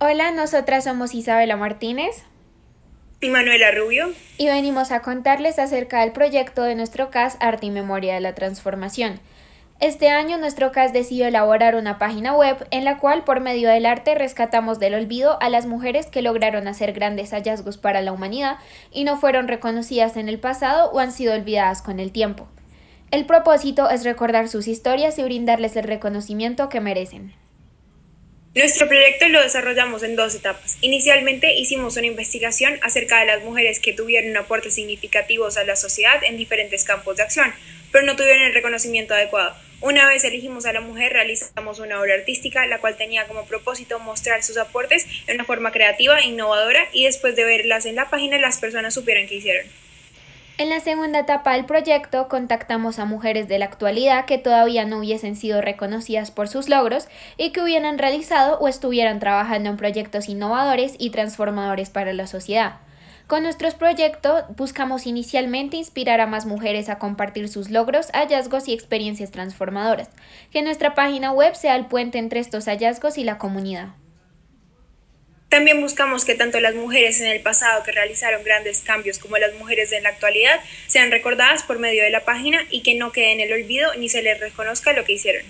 Hola, nosotras somos Isabela Martínez y Manuela Rubio y venimos a contarles acerca del proyecto de nuestro CAS Arte y Memoria de la Transformación. Este año nuestro CAS decidió elaborar una página web en la cual por medio del arte rescatamos del olvido a las mujeres que lograron hacer grandes hallazgos para la humanidad y no fueron reconocidas en el pasado o han sido olvidadas con el tiempo. El propósito es recordar sus historias y brindarles el reconocimiento que merecen. Nuestro proyecto lo desarrollamos en dos etapas. Inicialmente hicimos una investigación acerca de las mujeres que tuvieron aportes significativos a la sociedad en diferentes campos de acción, pero no tuvieron el reconocimiento adecuado. Una vez elegimos a la mujer, realizamos una obra artística, la cual tenía como propósito mostrar sus aportes de una forma creativa e innovadora y después de verlas en la página las personas supieran qué hicieron. En la segunda etapa del proyecto contactamos a mujeres de la actualidad que todavía no hubiesen sido reconocidas por sus logros y que hubieran realizado o estuvieran trabajando en proyectos innovadores y transformadores para la sociedad. Con nuestros proyectos buscamos inicialmente inspirar a más mujeres a compartir sus logros, hallazgos y experiencias transformadoras, que nuestra página web sea el puente entre estos hallazgos y la comunidad. También buscamos que tanto las mujeres en el pasado que realizaron grandes cambios como las mujeres en la actualidad sean recordadas por medio de la página y que no queden en el olvido ni se les reconozca lo que hicieron.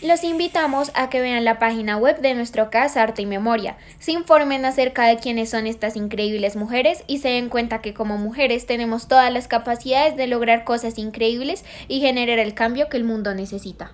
Los invitamos a que vean la página web de nuestro Casa Arte y Memoria, se informen acerca de quiénes son estas increíbles mujeres y se den cuenta que como mujeres tenemos todas las capacidades de lograr cosas increíbles y generar el cambio que el mundo necesita.